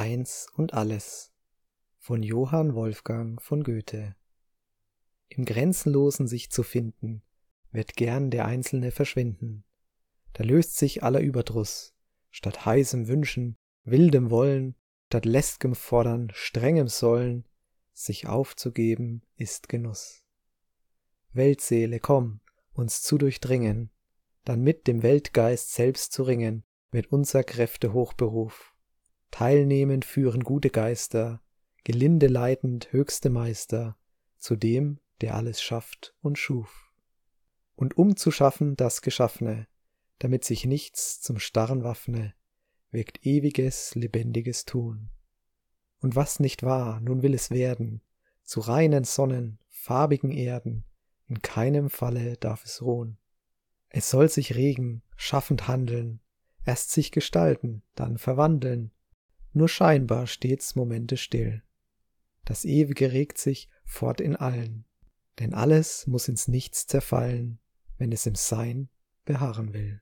Eins und alles von Johann Wolfgang von Goethe Im Grenzenlosen sich zu finden, wird gern der Einzelne verschwinden. Da löst sich aller Überdruss, statt heißem Wünschen, wildem Wollen, statt läst'gem Fordern, strengem Sollen, sich aufzugeben ist Genuss. Weltseele, komm, uns zu durchdringen, dann mit dem Weltgeist selbst zu ringen, wird unser Kräfte Hochberuf teilnehmend führen gute Geister, gelinde leitend höchste Meister, zu dem, der alles schafft und schuf. Und um zu schaffen das Geschaffene, damit sich nichts zum starren waffne, wirkt ewiges, lebendiges Tun. Und was nicht war, nun will es werden, zu reinen Sonnen, farbigen Erden, in keinem Falle darf es ruhen. Es soll sich regen, schaffend handeln, erst sich gestalten, dann verwandeln, nur scheinbar stets Momente still. Das Ewige regt sich fort in allen, denn alles muss ins Nichts zerfallen, wenn es im Sein beharren will.